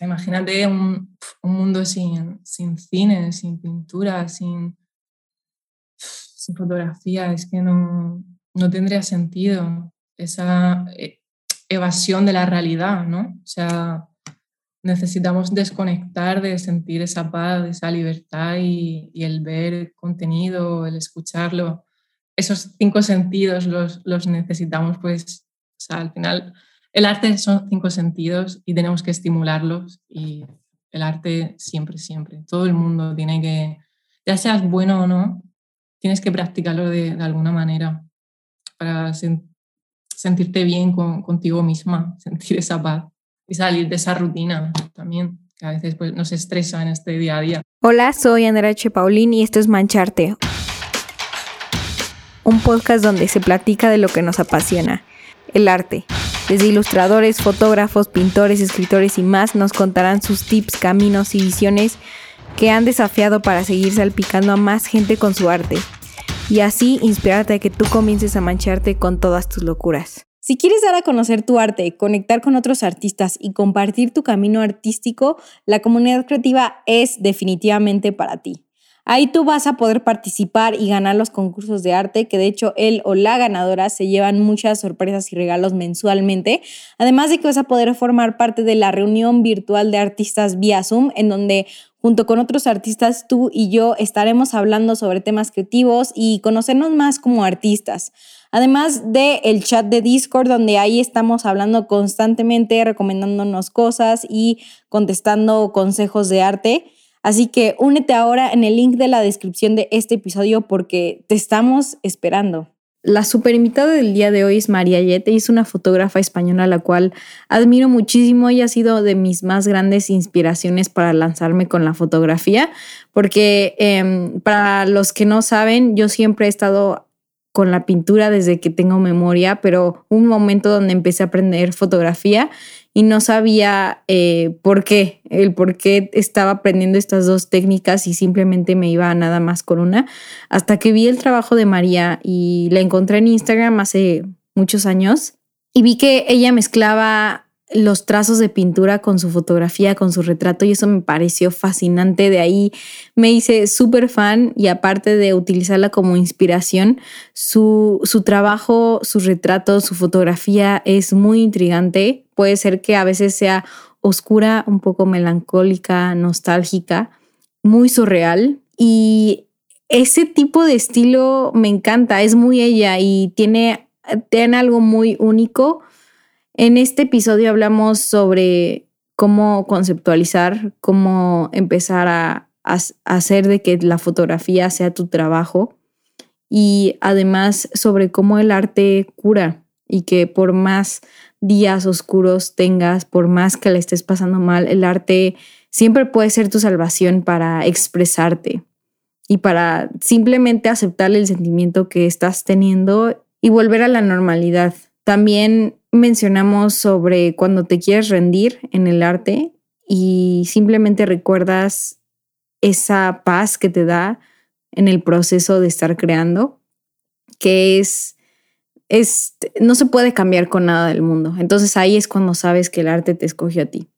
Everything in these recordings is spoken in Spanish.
imagínate un, un, mundo sin, sin cine, sin pintura, sin, sin fotografía, es que no, no tendría sentido esa eh, evasión de la realidad, ¿no? O sea, necesitamos desconectar de sentir esa paz, esa libertad y, y el ver contenido, el escucharlo. Esos cinco sentidos los, los necesitamos, pues, o sea, al final el arte son cinco sentidos y tenemos que estimularlos y el arte siempre, siempre. Todo el mundo tiene que, ya seas bueno o no, tienes que practicarlo de, alguna manera para sentirte bien con, contigo misma, sentir esa paz y salir de esa rutina también, que a veces pues, nos estresa en este día a día. Hola, soy Andrea y esto es Mancharte, un podcast donde se platica de lo que nos apasiona, el arte. Desde ilustradores, fotógrafos, pintores, escritores y más nos contarán sus tips, caminos y visiones que han desafiado para seguir salpicando a más gente con su arte y así inspirarte a que tú comiences a mancharte con todas tus locuras. Si quieres dar a conocer tu arte, conectar con otros artistas y compartir tu camino artístico, la comunidad creativa es definitivamente para ti. Ahí tú vas a poder participar y ganar los concursos de arte, que de hecho él o la ganadora se llevan muchas sorpresas y regalos mensualmente. Además de que vas a poder formar parte de la reunión virtual de artistas vía Zoom, en donde junto con otros artistas tú y yo estaremos hablando sobre temas creativos y conocernos más como artistas. Además de el chat de Discord donde ahí estamos hablando constantemente, recomendándonos cosas y contestando consejos de arte. Así que únete ahora en el link de la descripción de este episodio porque te estamos esperando. La super invitada del día de hoy es María Yete, es una fotógrafa española a la cual admiro muchísimo y ha sido de mis más grandes inspiraciones para lanzarme con la fotografía, porque em, para los que no saben, yo siempre he estado con la pintura desde que tengo memoria, pero un momento donde empecé a aprender fotografía y no sabía eh, por qué, el por qué estaba aprendiendo estas dos técnicas y simplemente me iba nada más con una, hasta que vi el trabajo de María y la encontré en Instagram hace muchos años y vi que ella mezclaba los trazos de pintura con su fotografía, con su retrato y eso me pareció fascinante. De ahí me hice súper fan y aparte de utilizarla como inspiración, su, su trabajo, su retrato, su fotografía es muy intrigante. Puede ser que a veces sea oscura, un poco melancólica, nostálgica, muy surreal y ese tipo de estilo me encanta, es muy ella y tiene, tiene algo muy único en este episodio hablamos sobre cómo conceptualizar, cómo empezar a, hacer de que la fotografía sea tu trabajo y además sobre cómo el arte cura y que por más días oscuros tengas, por más que le estés pasando mal, el arte siempre puede ser tu salvación para expresarte y para simplemente aceptar el sentimiento que estás teniendo y volver a la normalidad. También mencionamos sobre cuando te quieres rendir en el arte y simplemente recuerdas esa paz que te da en el proceso de estar creando, que es, es, no se puede cambiar con nada del mundo. Entonces ahí es cuando sabes que el arte te escogió a ti.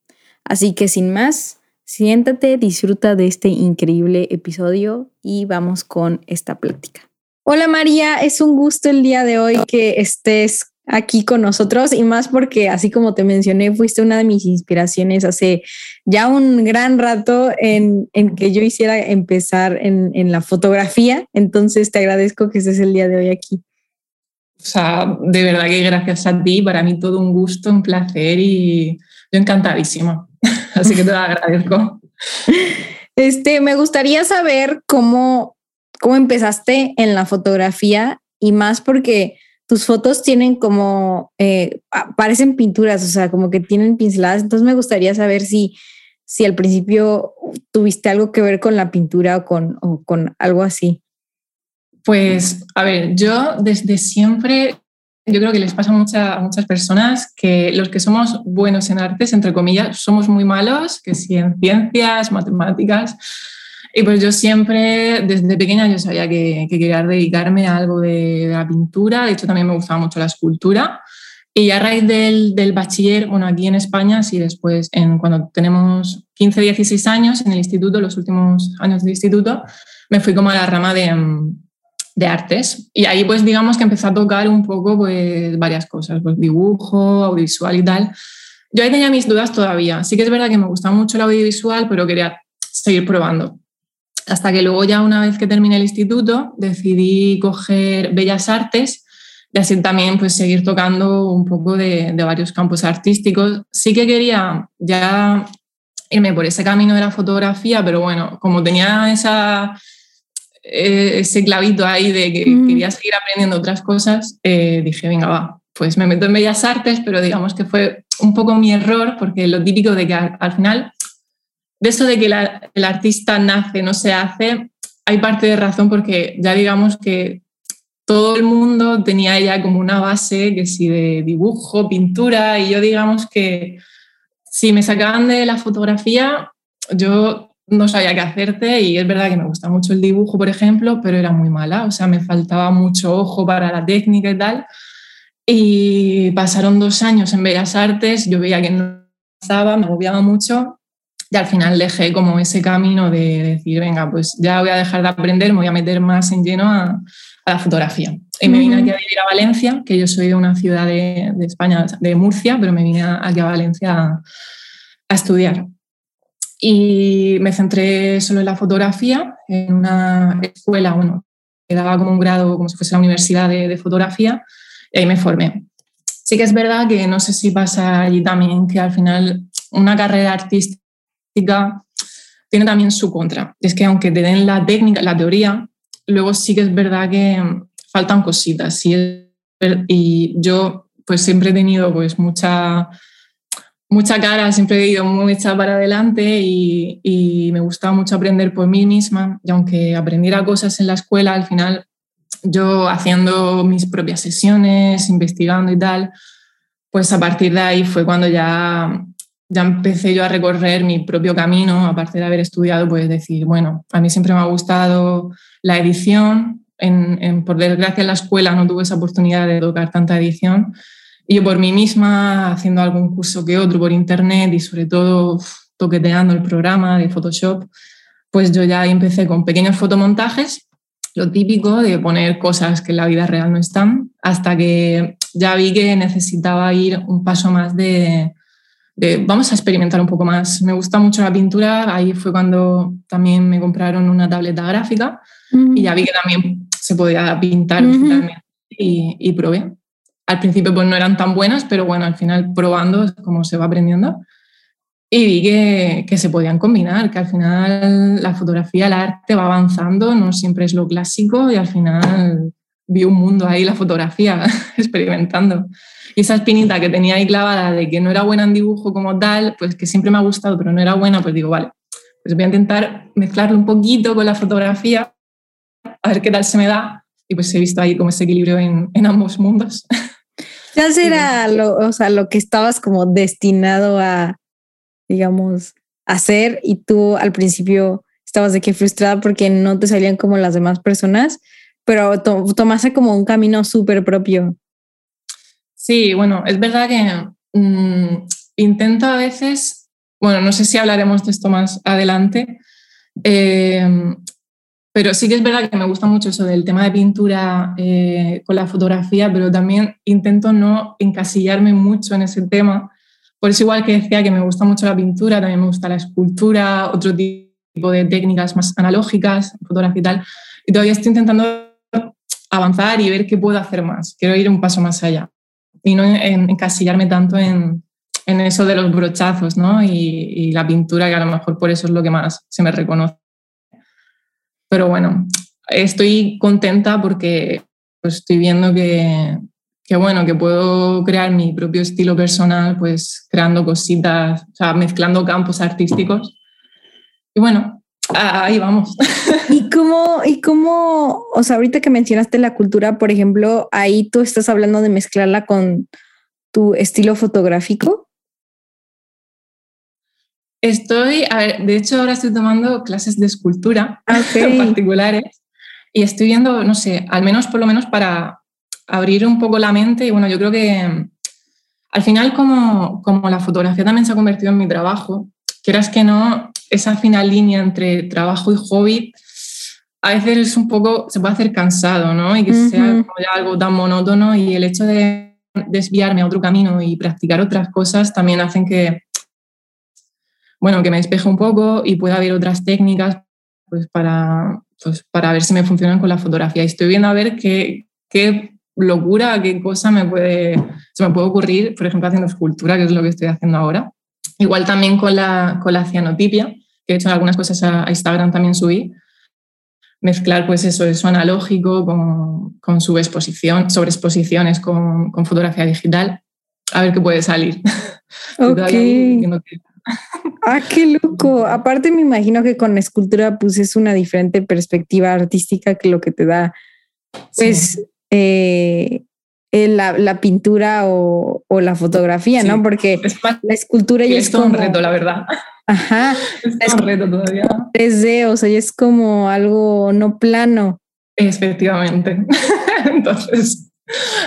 Así que sin más, siéntate, disfruta de este increíble episodio y vamos con esta plática. Hola María, es un gusto el día de hoy que estés aquí con nosotros y más porque, así como te mencioné, fuiste una de mis inspiraciones hace ya un gran rato en, que yo hiciera empezar en, la fotografía. Entonces te agradezco que estés el día de hoy aquí. O sea, de verdad que gracias a ti, para mí todo un gusto, un placer y yo encantadísima. Así que te lo agradezco. Este, me gustaría saber cómo, cómo empezaste en la fotografía y más porque tus fotos tienen como, eh, parecen pinturas, o sea, como que tienen pinceladas. Entonces me gustaría saber si, si al principio tuviste algo que ver con la pintura o con, o con algo así. Pues, a ver, yo desde siempre, yo creo que les pasa a, a muchas personas que los que somos buenos en artes, entre comillas, somos muy malos, que si en ciencias, matemáticas, y pues yo siempre, desde pequeña, yo sabía que, quería dedicarme a algo de, la pintura. De hecho, también me gustaba mucho la escultura. Y a raíz del, del, bachiller, bueno, aquí en España, sí, después, en, cuando tenemos 15, 16 años en el instituto, los últimos años del instituto, me fui como a la rama de, de artes. Y ahí, pues, digamos que empecé a tocar un poco, pues, varias cosas, pues, dibujo, audiovisual y tal. Yo ahí tenía mis dudas todavía. Sí que es verdad que me gustaba mucho el audiovisual, pero quería seguir probando. Hasta que luego ya una vez que terminé el instituto, decidí coger Bellas Artes y así también pues seguir tocando un poco de, de varios campos artísticos. Sí que quería ya irme por ese camino de la fotografía, pero bueno, como tenía esa, eh, ese clavito ahí de que quería seguir aprendiendo otras cosas, eh, dije, venga, va, pues me meto en Bellas Artes, pero digamos que fue un poco mi error, porque lo típico de que al, final, de eso de que el artista nace, no se hace, hay parte de razón porque ya digamos que todo el mundo tenía ya como una base que si de dibujo, pintura, y yo digamos que si me sacaban de la fotografía, yo no sabía qué hacerte y es verdad que me gusta mucho el dibujo, por ejemplo, pero era muy mala, o sea, me faltaba mucho ojo para la técnica y tal. Y pasaron dos años en Bellas Artes, yo veía que no estaba, me agobiaba mucho y al final dejé como ese camino de decir, venga, pues ya voy a dejar de aprender, me voy a meter más en lleno a, la fotografía. Y me vine aquí a vivir a Valencia, que yo soy de una ciudad de, España, de Murcia, pero me vine aquí a Valencia a, a estudiar. Y me centré solo en la fotografía, en una escuela, bueno, que daba como un grado, como si fuese la universidad de, de fotografía, y ahí me formé. Sí que es verdad que no sé si pasa allí también, que al final una carrera artística tiene también su contra. Es que aunque te den la técnica, la teoría, luego sí que es verdad que faltan cositas. Y yo pues siempre he tenido pues mucha, mucha cara, siempre he ido muy echada para adelante y, y me gustaba mucho aprender por mí misma. Y aunque aprendiera cosas en la escuela, al final yo haciendo mis propias sesiones, investigando y tal, pues a partir de ahí fue cuando ya, ya empecé yo a recorrer mi propio camino, aparte de haber estudiado, pues decir, bueno, a mí siempre me ha gustado la edición, en, por desgracia en la escuela no tuve esa oportunidad de tocar tanta edición, y yo por mí misma, haciendo algún curso que otro por internet y sobre todo toqueteando el programa de Photoshop, pues yo ya empecé con pequeños fotomontajes lo típico de poner cosas que en la vida real no están, hasta que ya vi que necesitaba ir un paso más de, vamos a experimentar un poco más. Me gusta mucho la pintura, ahí fue cuando también me compraron una tableta gráfica y ya vi que también se podía pintar y, y, probé. Al principio pues no eran tan buenas, pero bueno, al final probando es como se va aprendiendo y vi que, que, se podían combinar, que al final la fotografía, el arte va avanzando, no siempre es lo clásico y al final vi un mundo ahí, la fotografía, experimentando. Y esa espinita que tenía ahí clavada de que no era buena en dibujo como tal, pues que siempre me ha gustado, pero no era buena, pues digo, vale, pues voy a intentar mezclarlo un poquito con la fotografía, a ver qué tal se me da. Y pues he visto ahí como ese equilibrio en, en ambos mundos. Ya era lo, o sea, lo que estabas como destinado a, digamos, hacer y tú al principio estabas de que frustrada porque no te salían como las demás personas, pero tomaste como un camino súper propio. Sí, bueno, es verdad que mm, intento a veces, bueno, no sé si hablaremos de esto más adelante, eh, pero sí que es verdad que me gusta mucho eso del tema de pintura eh, con la fotografía, pero también intento no encasillarme mucho en ese tema por eso igual que decía que me gusta mucho la pintura, también me gusta la escultura, otro tipo de técnicas más analógicas, fotografía y tal. Y todavía estoy intentando avanzar y ver qué puedo hacer más. Quiero ir un paso más allá y no encasillarme tanto en, en eso de los brochazos ¿no? y, y, la pintura, que a lo mejor por eso es lo que más se me reconoce. Pero bueno, estoy contenta porque pues, estoy viendo que, que bueno, que puedo crear mi propio estilo personal, pues creando cositas, o sea, mezclando campos artísticos. Y bueno, ahí vamos. ¿Y cómo, y cómo, o sea, ahorita que mencionaste la cultura, por ejemplo, ahí tú estás hablando de mezclarla con tu estilo fotográfico? Estoy, a ver, de hecho ahora estoy tomando clases de escultura particulares y estoy viendo, no sé, al menos por lo menos para, abrir un poco la mente y bueno, yo creo que al final, como, como la fotografía también se ha convertido en mi trabajo, quieras que no, esa fina línea entre trabajo y hobby a veces es un poco, se puede hacer cansado, ¿no? Y que sea como ya algo tan monótono y el hecho de desviarme a otro camino y practicar otras cosas también hacen que, bueno, que me despeje un poco y pueda haber otras técnicas pues para, pues para ver si me funcionan con la fotografía. Y estoy viendo a ver qué, qué locura, qué cosa me puede, se me puede ocurrir, por ejemplo, haciendo escultura, que es lo que estoy haciendo ahora. Igual también con la, con la cianotipia, que he hecho algunas cosas a, Instagram también subí. Mezclar pues eso, eso analógico con, con subexposición, sobreexposiciones con, con fotografía digital. A ver qué puede salir. Ok. ah, qué loco. Aparte me imagino que con escultura pues es una diferente perspectiva artística que lo que te da pues eh, la, la, pintura o, o, la fotografía, ¿no? Porque la escultura ya es, como... un reto, la verdad. Ajá. Es un reto todavía. 3D, o sea, ya es como algo no plano. Efectivamente. Entonces,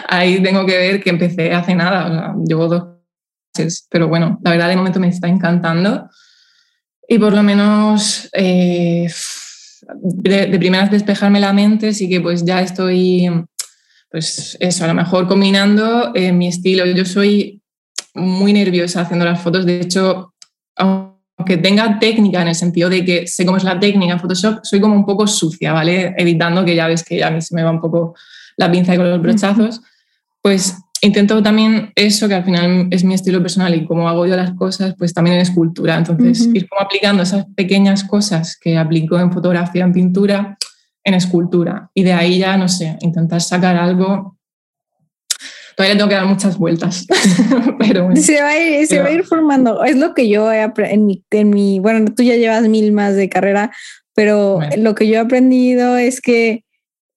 ahí tengo que ver que empecé hace nada, o sea, llevo dos meses, pero bueno, la verdad de momento me está encantando. Y por lo menos eh, de, de primeras despejarme la mente, sí que pues ya estoy pues eso, a lo mejor combinando eh, mi estilo. Yo soy muy nerviosa haciendo las fotos, de hecho, aunque tenga técnica en el sentido de que sé cómo es la técnica en Photoshop, soy como un poco sucia, ¿vale? Evitando que ya ves que a mí se me va un poco la pinza con los brochazos, pues intento también eso, que al final es mi estilo personal y cómo hago yo las cosas, pues también en escultura. Entonces, ir como aplicando esas pequeñas cosas que aplico en fotografía, en pintura, en escultura. Y de ahí ya, no sé, intentar sacar algo. Todavía tengo que dar muchas vueltas. pero se, va a ir, se va a ir formando. Es lo que yo he aprendido en mi, bueno, tú ya llevas mil más de carrera, pero lo que yo he aprendido es que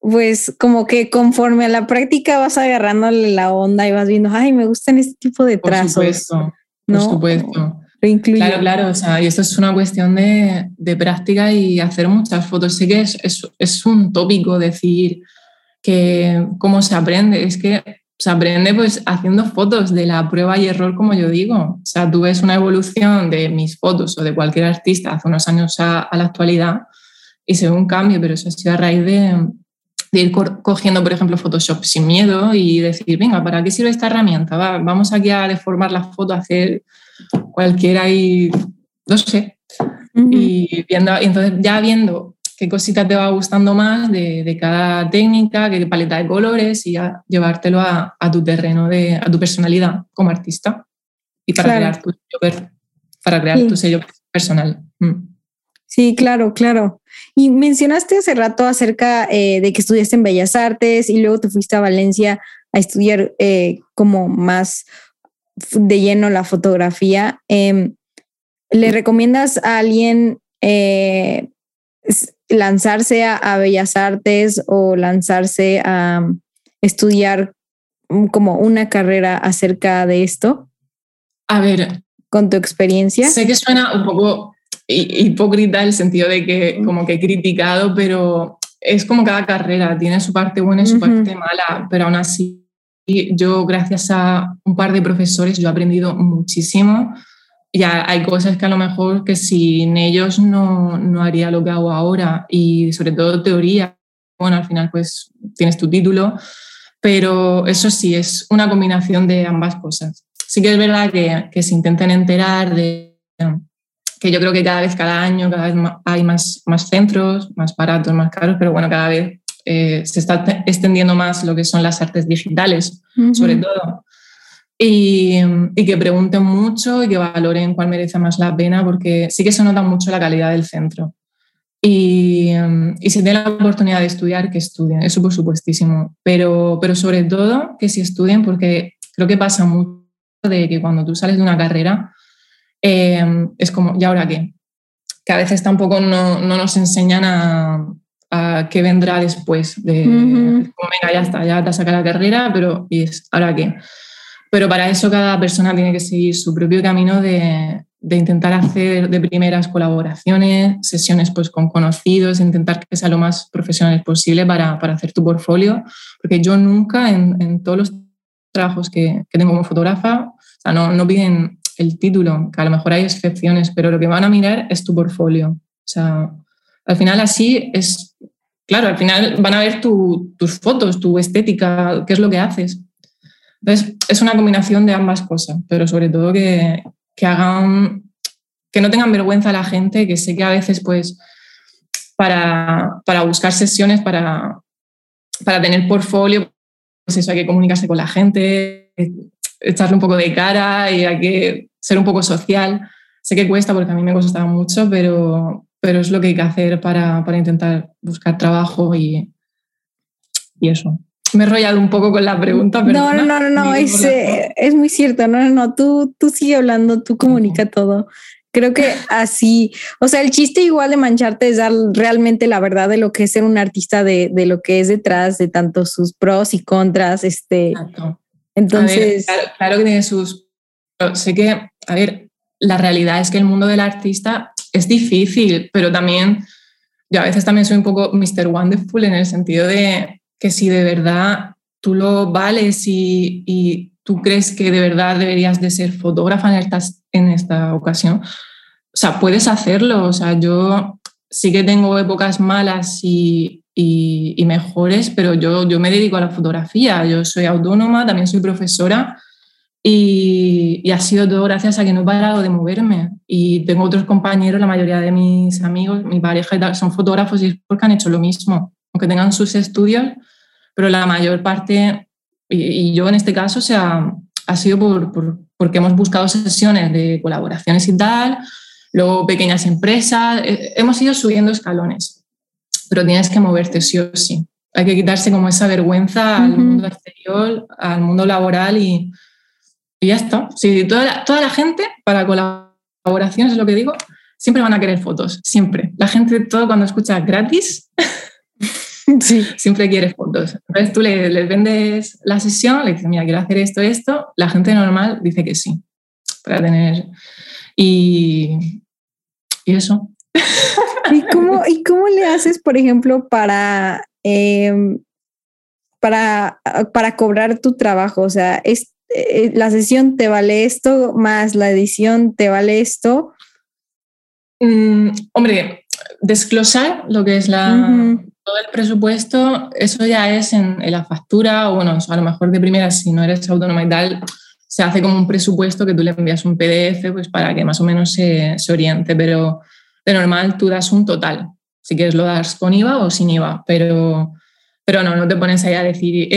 pues como que conforme a la práctica vas agarrándole la onda y vas viendo, ay, me gustan este tipo de trazos. Por supuesto, por supuesto. Claro, claro, o sea, y esto es una cuestión de, de práctica y hacer muchas fotos. Sé que es, es, es, un tópico decir que cómo se aprende, es que se aprende pues haciendo fotos de la prueba y error, como yo digo. O sea, tú ves una evolución de mis fotos o de cualquier artista hace unos años a, a la actualidad y se ve un cambio, pero eso ha sido a raíz de, de ir cogiendo, por ejemplo, Photoshop sin miedo y decir, venga, ¿para qué sirve esta herramienta? vamos aquí a deformar la foto, a hacer cualquiera y no sé. Y viendo, entonces ya viendo qué cosita te va gustando más de, de, cada técnica, qué paleta de colores y ya llevártelo a, a, tu terreno, de, a tu personalidad como artista y para crear tu sello, para crear tu sello personal. Mm. Sí, claro, claro. Y mencionaste hace rato acerca eh, de que estudiaste en Bellas Artes y luego te fuiste a Valencia a estudiar eh, como más de lleno la fotografía. Em, ¿Le recomiendas a alguien eh, lanzarse a, Bellas Artes o lanzarse a um, estudiar como una carrera acerca de esto? A ver. Con tu experiencia. Sé que suena un poco hipócrita el sentido de que como que he criticado, pero es como cada carrera, tiene su parte buena y su parte mala, pero aún así yo gracias a un par de profesores yo he aprendido muchísimo. Y hay cosas que a lo mejor que sin ellos no, no haría lo que hago ahora. Y sobre todo teoría, bueno, al final pues tienes tu título, pero eso sí, es una combinación de ambas cosas. Sí que es verdad que, que se intenten enterar de que yo creo que cada vez, cada año, cada vez hay más, más centros, más baratos, más caros, pero bueno, cada vez eh, se está extendiendo más lo que son las artes digitales, sobre todo. Y, y, que pregunten mucho y que valoren cuál merece más la pena, porque sí que se nota mucho la calidad del centro. Y, y si tienen la oportunidad de estudiar, que estudien, eso por supuestísimo. Pero, pero sobre todo que si estudien, porque creo que pasa mucho de que cuando tú sales de una carrera, Em, es como, ¿y ahora qué? Que a veces tampoco no, no nos enseñan a, a, qué vendrá después. De, como, venga, ya está, ya te sacado la carrera, pero ¿y es, ahora qué? Pero para eso cada persona tiene que seguir su propio camino de, de intentar hacer de primeras colaboraciones, sesiones pues, con conocidos, intentar que sea lo más profesional posible para, para hacer tu portfolio, porque yo nunca en, en todos los trabajos que, que tengo como fotógrafa, o sea, no, no piden el título, que a lo mejor hay excepciones, pero lo que van a mirar es tu portfolio. O sea, al final así es, claro, al final van a ver tus fotos, tu estética, qué es lo que haces. Entonces, es una combinación de ambas cosas, pero sobre todo que, que hagan, que no tengan vergüenza la gente, que sé que a veces, pues, para, para buscar sesiones, para, para tener portfolio, pues eso, hay que comunicarse con la gente, echarle un poco de cara y hay que ser un poco social. Sé que cuesta porque a mí me costaba mucho, pero, pero es lo que hay que hacer para, para intentar buscar trabajo y, y eso. Me he enrollado un poco con la pregunta, pero... No, no, no, no, no es, eh, es muy cierto. No, no, no, tú, tú sigue hablando, tú comunica todo. Creo que así, o sea, el chiste igual de mancharte es dar realmente la verdad de lo que es ser un artista, de, de lo que es detrás, de tanto sus pros y contras. Este, Exacto. Entonces. claro, que tiene sus. Sé que, a ver, la realidad es que el mundo del artista es difícil, pero también. Yo a veces también soy un poco Mr. Wonderful en el sentido de que si de verdad tú lo vales y, y tú crees que de verdad deberías de ser fotógrafa en esta, en esta ocasión, o sea, puedes hacerlo. O sea, yo sí que tengo épocas malas y, y, mejores, pero yo, yo me dedico a la fotografía, yo soy autónoma, también soy profesora y, y, ha sido todo gracias a que no he parado de moverme. Y tengo otros compañeros, la mayoría de mis amigos, mi pareja y tal, son fotógrafos y es porque han hecho lo mismo, aunque tengan sus estudios, pero la mayor parte, y, yo en este caso, o sea, ha sido por, por, porque hemos buscado sesiones de colaboraciones y tal, luego pequeñas empresas, eh, hemos ido subiendo escalones pero tienes que moverte sí o sí. Hay que quitarse como esa vergüenza al mundo exterior, al mundo laboral y, y ya está. Sí, toda, la, toda la gente para colaboraciones, es lo que digo, siempre van a querer fotos, siempre. La gente, todo cuando escucha gratis, sí. siempre quiere fotos. Entonces tú les le vendes la sesión, le dices, mira, quiero hacer esto, esto, la gente normal dice que sí, para tener... Y, y eso. ¿Y cómo, ¿Y cómo le haces, por ejemplo, para, em, para, para cobrar tu trabajo? O sea, es, eh, la sesión te vale esto, más la edición te vale esto. Mm, hombre, desglosar lo que es la, todo el presupuesto, eso ya es en, la factura, o bueno, a lo mejor de primera, si no eres autónoma y tal, se hace como un presupuesto que tú le envías un PDF pues para que más o menos se, se oriente, pero de normal tú das un total. Si quieres lo das con IVA o sin IVA, pero, pero no, no te pones ahí a decir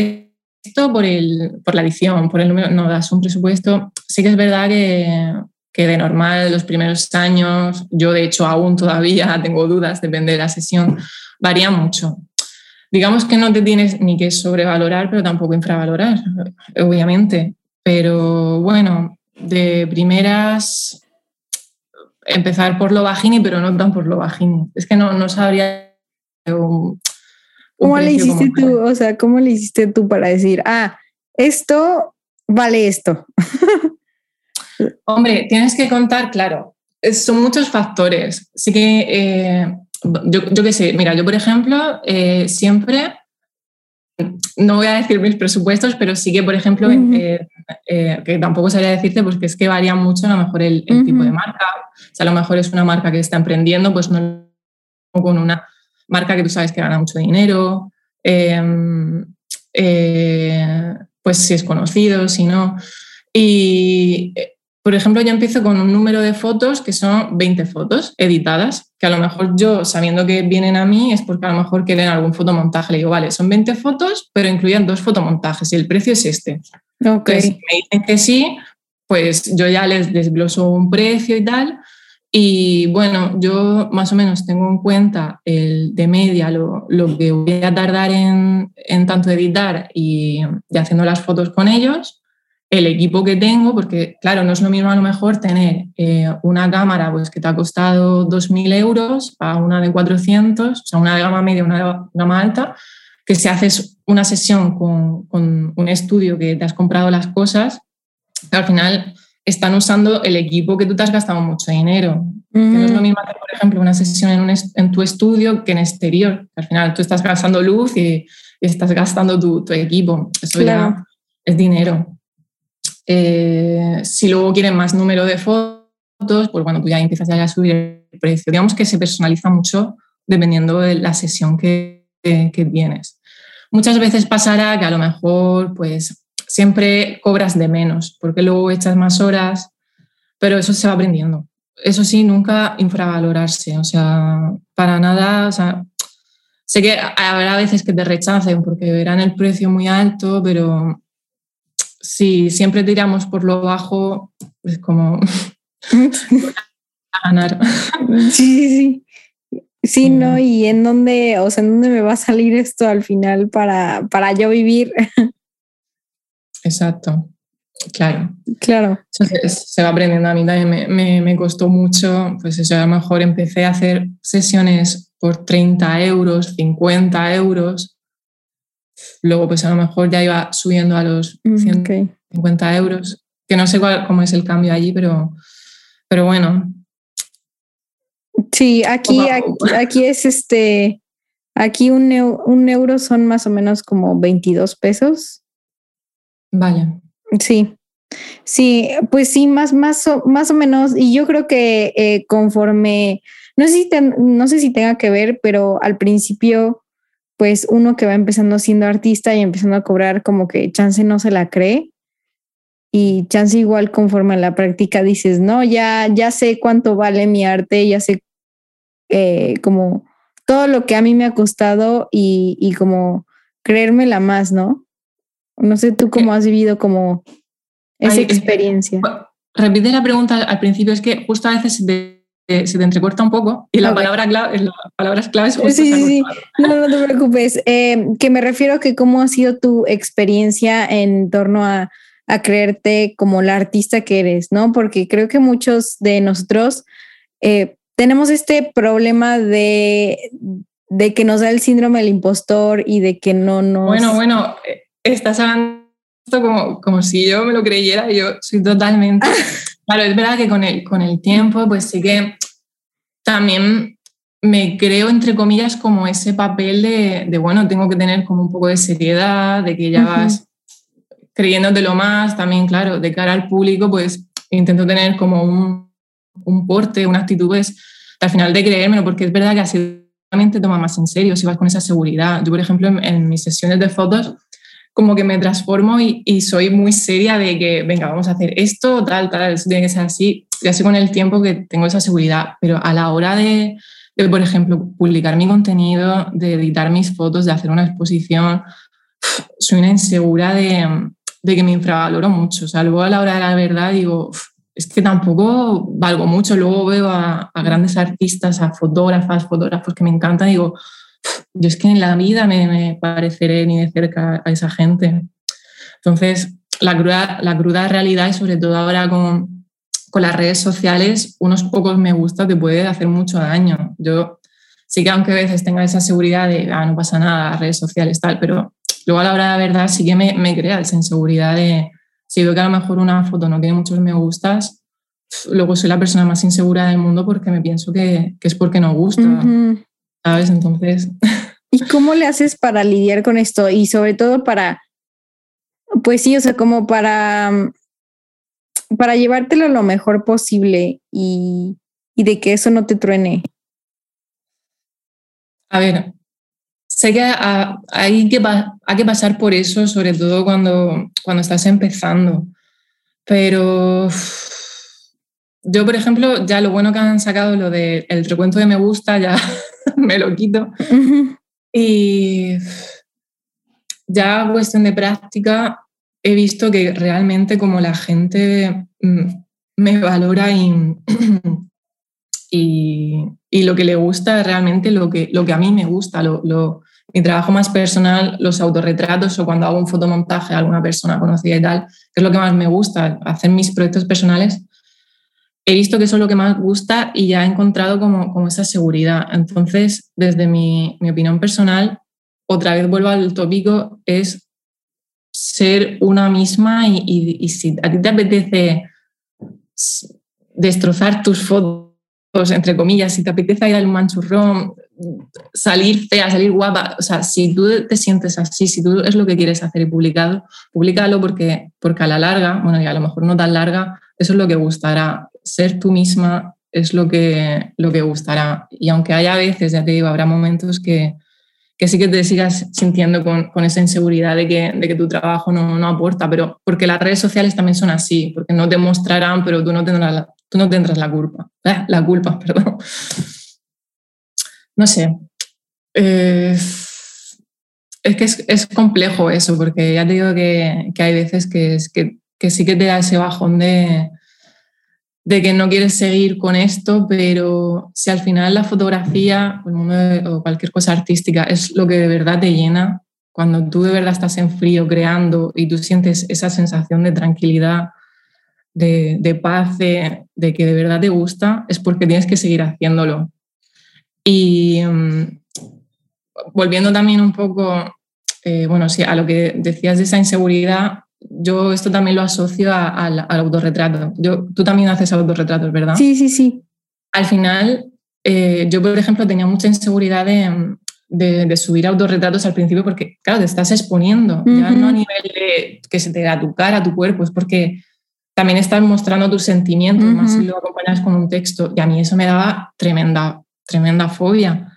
esto por, el, por la edición, por el número, no das un presupuesto. Sí que es verdad que, de normal los primeros años, yo de hecho aún todavía tengo dudas, depende de la sesión, varía mucho. Digamos que no te tienes ni que sobrevalorar, pero tampoco infravalorar, obviamente. Pero bueno, de primeras empezar por lo bajini, pero no tan por lo bajini. Es que no, no sabría ¿Cómo le hiciste tú? O sea, ¿cómo le hiciste tú para decir, ah, esto vale esto? Hombre, tienes que contar, claro, son muchos factores. Sí que, eh, yo, yo qué sé, mira, yo por ejemplo, eh, siempre no voy a decir mis presupuestos, pero sí que, por ejemplo, eh, eh, que tampoco sabría decirte, porque es que varía mucho a lo mejor el, tipo de marca. O sea, a lo mejor es una marca que está emprendiendo, pues no con una marca que tú sabes que gana mucho dinero, em, eh, pues si es conocido, si no. Y por ejemplo, yo empiezo con un número de fotos que son 20 fotos editadas, que a lo mejor yo, sabiendo que vienen a mí, es porque a lo mejor quieren algún fotomontaje. Le digo, vale, son 20 fotos, pero incluyen dos fotomontajes y el precio es este. Okay. si me dicen que sí, pues yo ya les desgloso un precio y tal. Y bueno, yo más o menos tengo en cuenta el de media lo, lo que voy a tardar en, en tanto editar y, y haciendo las fotos con ellos el equipo que tengo, porque claro, no es lo mismo a lo mejor tener eh, una cámara pues, que te ha costado 2.000 euros a una de 400, o sea, una de gama media, una de gama alta, que si haces una sesión con, con un estudio que te has comprado las cosas, al final están usando el equipo que tú te has gastado mucho dinero. que no es lo mismo hacer, por ejemplo, una sesión en, un en, tu estudio que en exterior. Al final tú estás gastando luz y, estás gastando tu, tu equipo. Eso ya es dinero. Eh, si luego quieren más número de fotos, pues bueno, tú ya empiezas a subir el precio. Digamos que se personaliza mucho dependiendo de la sesión que, que tienes. Muchas veces pasará que a lo mejor pues siempre cobras de menos porque luego echas más horas, pero eso se va aprendiendo. Eso sí, nunca infravalorarse, o sea, para nada, o sea, sé que habrá veces que te rechacen porque verán el precio muy alto, pero si siempre tiramos por lo bajo, es como ganar. Sí, sí, sí. Sí, no, y en dónde, o sea, en dónde me va a salir esto al final para, para yo vivir. Exacto, claro. Claro. se, va aprendiendo a mí también, me, me, costó mucho, pues eso, a lo mejor empecé a hacer sesiones por 30 euros, 50 euros, luego pues a lo mejor ya iba subiendo a los 150 mm, euros, que no sé cuál, cómo es el cambio allí, pero, pero bueno, Sí, aquí, aquí, es este, aquí un, un, euro son más o menos como 22 pesos. Vaya. Sí, sí, pues sí, más, más, o, más o menos. Y yo creo que eh, conforme, no sé, si no sé si tenga que ver, pero al principio, pues uno que va empezando siendo artista y empezando a cobrar como que chance no se la cree. Y chance igual conforme a la práctica dices, no, ya, ya sé cuánto vale mi arte, ya sé eh, como todo lo que a mí me ha costado y, y como creérmela más, ¿no? No sé tú cómo has vivido como esa experiencia. repite la pregunta al principio, es que justo a veces se te, se te entrecorta un poco y la palabra clave, la palabras claves justo Sí, sí, sí. No, no te preocupes. Eh, que me refiero a que cómo ha sido tu experiencia en torno a, a creerte como la artista que eres, ¿no? Porque creo que muchos de nosotros eh, tenemos este problema de, de que nos da el síndrome del impostor y de que no nos... Bueno, bueno, eh, estás hablando como, como si yo me lo creyera, yo soy totalmente... claro, es verdad que con el, con el tiempo, pues sí que también me creo, entre comillas, como ese papel de, de, bueno, tengo que tener como un poco de seriedad, de que ya vas creyéndote lo más, también, claro, de cara al público, pues intento tener como un, un porte, una actitud, pues, al final de creérmelo, porque es verdad que así realmente toma más en serio si vas con esa seguridad. Yo, por ejemplo, en, mis sesiones de fotos, como que me transformo y, soy muy seria de que, venga, vamos a hacer esto, tal, tal, tiene que ser así. Y así con el tiempo que tengo esa seguridad, pero a la hora de, por ejemplo, publicar mi contenido, de editar mis fotos, de hacer una exposición, soy una insegura de, de que me infravaloro mucho. O sea, luego a la hora de la verdad digo, es que tampoco valgo mucho. Luego veo a, grandes artistas, a fotógrafas, fotógrafos que me encantan digo, yo es que en la vida me, pareceré ni de cerca a esa gente. Entonces, la cruda, la cruda realidad y sobre todo ahora con, con las redes sociales, unos pocos me gusta te puede hacer mucho daño. Yo sí que aunque a veces tenga esa seguridad de, ah, no pasa nada, redes sociales, tal, pero luego a la hora de la verdad sí que me, me crea esa inseguridad de, si veo que a lo mejor una foto no tiene muchos me gustas, luego soy la persona más insegura del mundo porque me pienso que, es porque no gusta, ¿sabes? Entonces... ¿Y cómo le haces para lidiar con esto? Y sobre todo para, pues sí, o sea, como para, para llevártelo lo mejor posible y, y de que eso no te truene. A ver, sé que hay que, hay que pasar por eso, sobre todo cuando, cuando estás empezando. Pero yo, por ejemplo, ya lo bueno que han sacado lo del recuento de me gusta, ya me lo quito. Y ya cuestión de práctica, he visto que realmente como la gente mm, me valora y, y, lo que le gusta realmente lo que, lo que a mí me gusta, lo, lo, mi trabajo más personal, los autorretratos o cuando hago un fotomontaje a alguna persona conocida y tal, que es lo que más me gusta, hacer mis proyectos personales, he visto que eso es lo que más gusta y ya he encontrado como, como esa seguridad. Entonces, desde mi, mi opinión personal, otra vez vuelvo al tópico, es ser una misma y, si a ti te apetece destrozar tus fotos, entre comillas, si te apetece ir al manchurrón, salir fea, salir guapa. O sea, si tú te sientes así, si tú es lo que quieres hacer y publicado, públicalo porque, porque a la larga, bueno, y a lo mejor no tan larga, eso es lo que gustará. Ser tú misma es lo que, lo que gustará. Y aunque haya veces, ya te digo, habrá momentos que, que sí que te sigas sintiendo con, con esa inseguridad de que, de que tu trabajo no, no, aporta, pero porque las redes sociales también son así, porque no te mostrarán, pero tú no tendrás la, tú no tendrás la culpa. Ah, la culpa, perdón. No sé. Eh, es que es, es, complejo eso, porque ya te digo que, que hay veces que, es, que, que sí que te da ese bajón de, de que no quieres seguir con esto, pero si al final la fotografía o, cualquier cosa artística es lo que de verdad te llena, cuando tú de verdad estás en frío creando y tú sientes esa sensación de tranquilidad, de, de paz, de, de, que de verdad te gusta, es porque tienes que seguir haciéndolo. Y um, volviendo también un poco, eh, bueno, sí, a lo que decías de esa inseguridad, yo esto también lo asocio al autorretrato. Yo, tú también haces autorretratos, ¿verdad? Sí, sí, sí. Al final, eh, yo, por ejemplo, tenía mucha inseguridad de, de, de, subir autorretratos al principio porque, claro, te estás exponiendo, uh -huh. ya no a nivel de que se te da tu cara, tu cuerpo, es porque también estás mostrando tus sentimientos, uh -huh. más si lo acompañas con un texto. Y a mí eso me daba tremenda, tremenda fobia.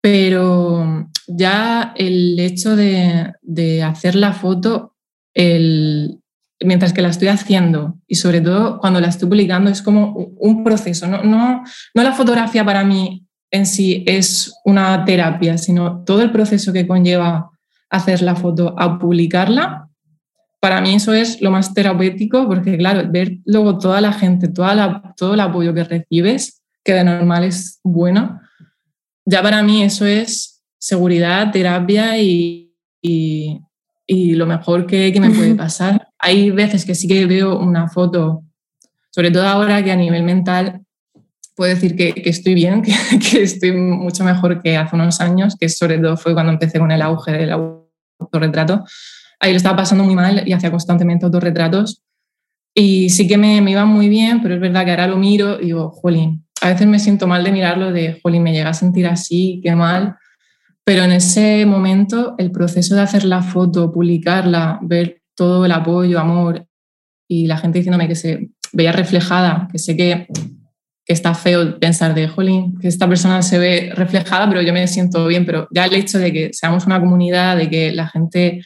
Pero ya el hecho de, de hacer la foto el, mientras que la estoy haciendo y sobre todo cuando la estoy publicando es como un proceso. No, no, no la fotografía para mí en sí es una terapia, sino todo el proceso que conlleva hacer la foto a publicarla. Para mí eso es lo más terapéutico porque, claro, ver luego toda la gente, toda la, todo el apoyo que recibes, que de normal es bueno, ya para mí eso es seguridad, terapia y, y, y lo mejor que, que, me puede pasar. Hay veces que sí que veo una foto, sobre todo ahora que a nivel mental puedo decir que, que estoy bien, que, que, estoy mucho mejor que hace unos años, que sobre todo fue cuando empecé con el auge del autorretrato. Ahí lo estaba pasando muy mal y hacía constantemente autorretratos. Y sí que me, me iba muy bien, pero es verdad que ahora lo miro y digo, jolín, a veces me siento mal de mirarlo, de, jolín, me llega a sentir así, qué mal pero en ese momento, el proceso de hacer la foto, publicarla, ver todo el apoyo, amor y la gente diciéndome que se veía reflejada, que sé que, que está feo pensar de, jolín, que esta persona se ve reflejada, pero yo me siento bien, pero ya el hecho de que seamos una comunidad, de que la gente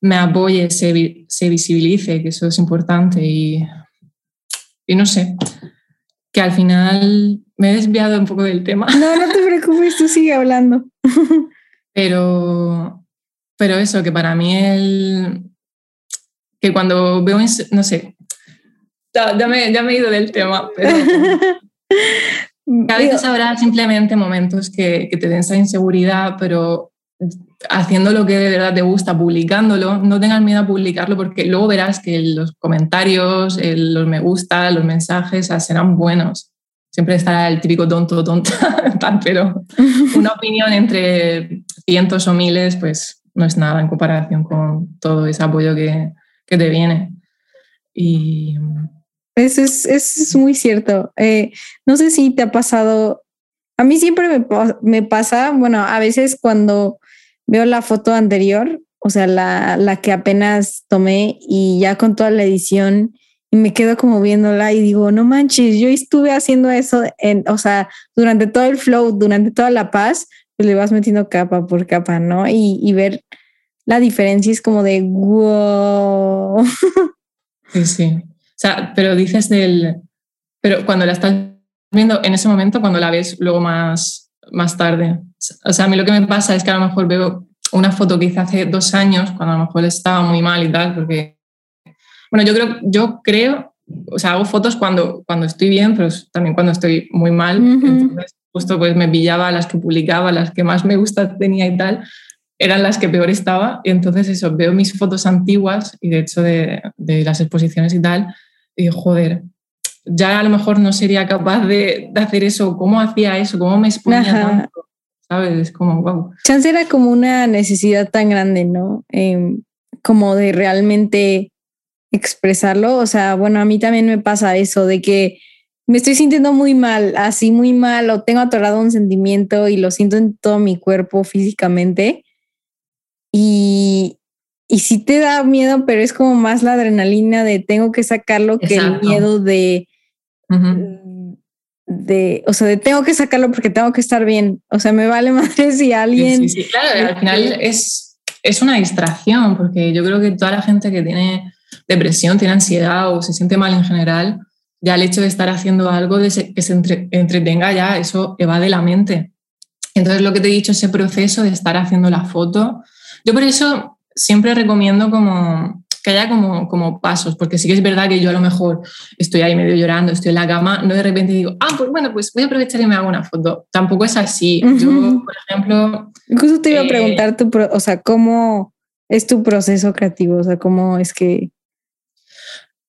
me apoye, se, se visibilice, que eso es importante y, y no sé, que al final me he desviado un poco del tema. No, no te preocupes, tú sigue hablando. pero, pero eso, que para mí el... que cuando veo, no sé, ya, ya, me, ya me he ido del tema, pero... A veces habrá simplemente momentos que, que te den esa inseguridad, pero haciendo lo que de verdad te gusta, publicándolo, no tengas miedo a publicarlo porque luego verás que los comentarios, los me gusta, los mensajes serán buenos. Siempre estará el típico tonto, tonta, tal, pero una opinión entre cientos o miles, pues no es nada en comparación con todo ese apoyo que, que te viene. Y... Eso es, eso es muy cierto. Eh, no sé si te ha pasado, a mí siempre me, me pasa, bueno, a veces cuando veo la foto anterior, o sea, la, la, que apenas tomé y ya con toda la edición y me quedo como viéndola y digo, no manches, yo estuve haciendo eso, en, o sea, durante todo el flow, durante toda la paz, pues le vas metiendo capa por capa, ¿no? Y, y ver la diferencia es como de, wow. Sí, sí. O sea, pero dices del, pero cuando la estás viendo en ese momento, cuando la ves luego más, más tarde. O sea, a mí lo que me pasa es que a lo mejor veo una foto que hice hace dos años, cuando a lo mejor estaba muy mal y tal, porque, bueno, yo creo, yo creo, o sea, hago fotos cuando, cuando estoy bien, pero también cuando estoy muy mal. Uh -huh. Entonces, justo pues me pillaba las que publicaba, las que más me gusta tenía y tal, eran las que peor estaba. Y entonces eso, veo mis fotos antiguas y de hecho de, de las exposiciones y tal, y digo, joder, ya a lo mejor no sería capaz de, de hacer eso, cómo hacía eso, cómo me exponía Ajá. tanto, ¿sabes? Es como, wow. Chance era como una necesidad tan grande, ¿no? Eh, como de realmente expresarlo. O sea, bueno, a mí también me pasa eso, de que me estoy sintiendo muy mal, así muy mal, o tengo atorado un sentimiento y lo siento en todo mi cuerpo físicamente. Y, y sí te da miedo, pero es como más la adrenalina de tengo que sacarlo que el miedo de, de, o sea, de tengo que sacarlo porque tengo que estar bien. O sea, me vale madre si alguien... Sí, sí, claro, al final es, es una distracción, porque yo creo que toda la gente que tiene depresión, tiene ansiedad o se siente mal en general, ya el hecho de estar haciendo algo que se entretenga ya, eso evade la mente. Entonces, lo que te he dicho, ese proceso de estar haciendo la foto, yo por eso siempre recomiendo como que haya como, como pasos, porque sí que es verdad que yo a lo mejor estoy ahí medio llorando, estoy en la cama, no de repente digo, ah, pues bueno, pues voy a aprovechar y me hago una foto. Tampoco es así. Yo, por ejemplo... Incluso te iba a eh, preguntar, tu o sea, ¿cómo es tu proceso creativo? O sea, ¿cómo es que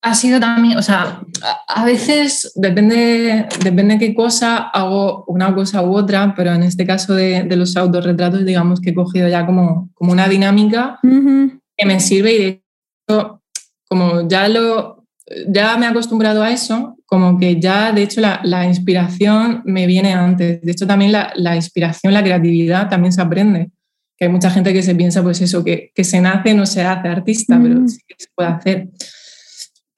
ha sido también, o sea, a veces depende, depende de qué cosa hago una cosa u otra, pero en este caso de, de los autorretratos, digamos que he cogido ya como, como una dinámica que me sirve y de hecho, como ya, lo, ya me he acostumbrado a eso, como que ya de hecho la, la inspiración me viene antes. De hecho también la, la, inspiración, la creatividad también se aprende. Que hay mucha gente que se piensa pues eso, que, que se nace, no se hace artista, pero sí que se puede hacer.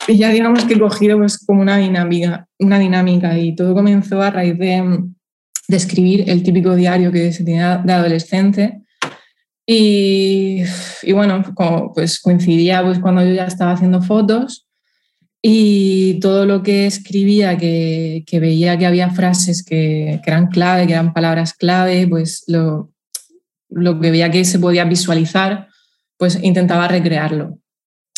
Y ya digamos que he cogido pues como una dinámica, una dinámica y todo comenzó a raíz de, escribir el típico diario que se tenía de adolescente. Y, y bueno, como, pues coincidía pues cuando yo ya estaba haciendo fotos y todo lo que escribía, que, que veía que había frases que, que, eran clave, que eran palabras clave, pues lo, lo que veía que se podía visualizar, pues intentaba recrearlo.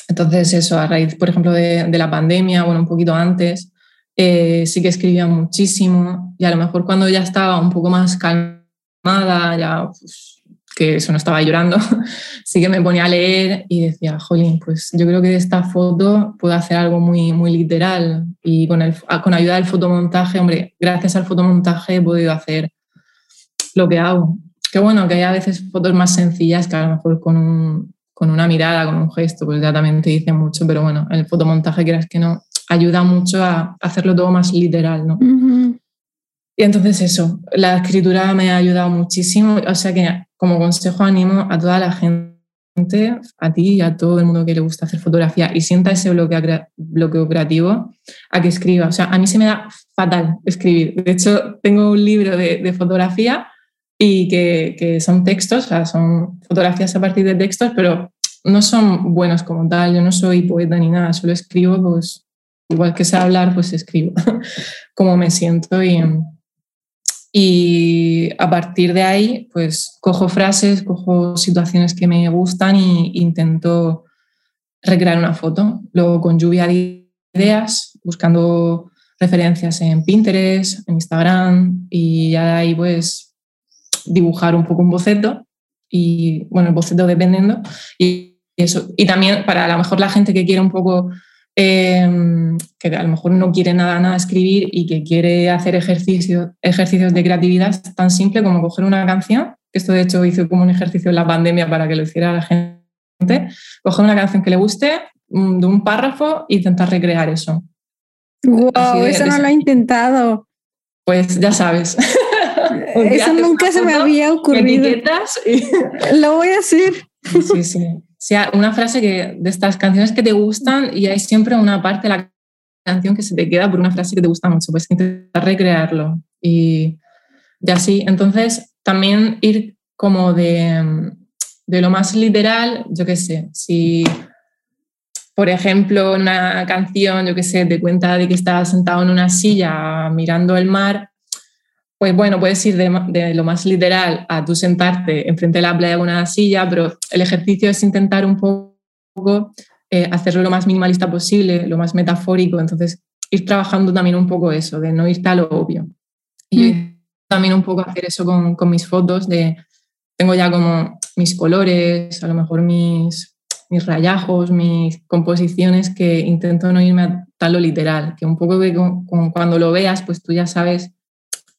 Entonces, eso, a raíz, por ejemplo, de, la pandemia, bueno, un poquito antes, eh, sí que escribía muchísimo y a lo mejor cuando ya estaba un poco más calmada, ya pues, que eso no estaba llorando, sí que me ponía a leer y decía, jolín, pues yo creo que de esta foto puedo hacer algo muy, muy literal y con, el, con ayuda del fotomontaje, hombre, gracias al fotomontaje he podido hacer lo que hago. Qué bueno que hay a veces fotos más sencillas que a lo mejor con un, con una mirada, con un gesto, pues ya también te dice mucho, pero bueno, el fotomontaje, quieras que no, ayuda mucho a hacerlo todo más literal, ¿no? Y entonces eso, la escritura me ha ayudado muchísimo, o sea que como consejo animo a toda la gente, a ti y a todo el mundo que le gusta hacer fotografía y sienta ese bloqueo, bloqueo creativo, a que escriba. O sea, a mí se me da fatal escribir. De hecho, tengo un libro de, de fotografía y que, que, son textos, o sea, son fotografías a partir de textos, pero no son buenos como tal. Yo no soy poeta ni nada, solo escribo, pues igual que sé hablar, pues escribo como me siento y, y a partir de ahí, pues cojo frases, cojo situaciones que me gustan e intento recrear una foto. Luego con lluvia de ideas, buscando referencias en Pinterest, en Instagram y ya de ahí pues dibujar un poco un boceto y, bueno, el boceto dependiendo. Y, eso. y también para a lo mejor la gente que quiere un poco, em, que a lo mejor no quiere nada, nada escribir y que quiere hacer ejercicios, ejercicios de creatividad tan simple como coger una canción, que esto de hecho hice como un ejercicio en la pandemia para que lo hiciera la gente, coger una canción que le guste, de un párrafo e intentar recrear eso. ¡Wow! eso no lo he intentado. Pues ya sabes. Eso nunca se me había ocurrido. Lo voy a hacer. Sí, sí. O sea, una frase que de estas canciones que te gustan y hay siempre una parte de la canción que se te queda por una frase que te gusta mucho, pues intentar recrearlo y, y así. Entonces, también ir como de, de lo más literal, yo qué sé, si por ejemplo, una canción, yo qué sé, te cuenta de que estás sentado en una silla mirando el mar, pues bueno, puedes ir de, lo más literal a tú sentarte enfrente de la playa con una silla, pero el ejercicio es intentar un poco eh, hacerlo lo más minimalista posible, lo más metafórico, entonces ir trabajando también un poco eso, de no ir a lo obvio. Y mm. también un poco hacer eso con, con, mis fotos, de tengo ya como mis colores, a lo mejor mis, mis rayajos, mis composiciones, que intento no irme a tal lo literal, que un poco de cuando lo veas, pues tú ya sabes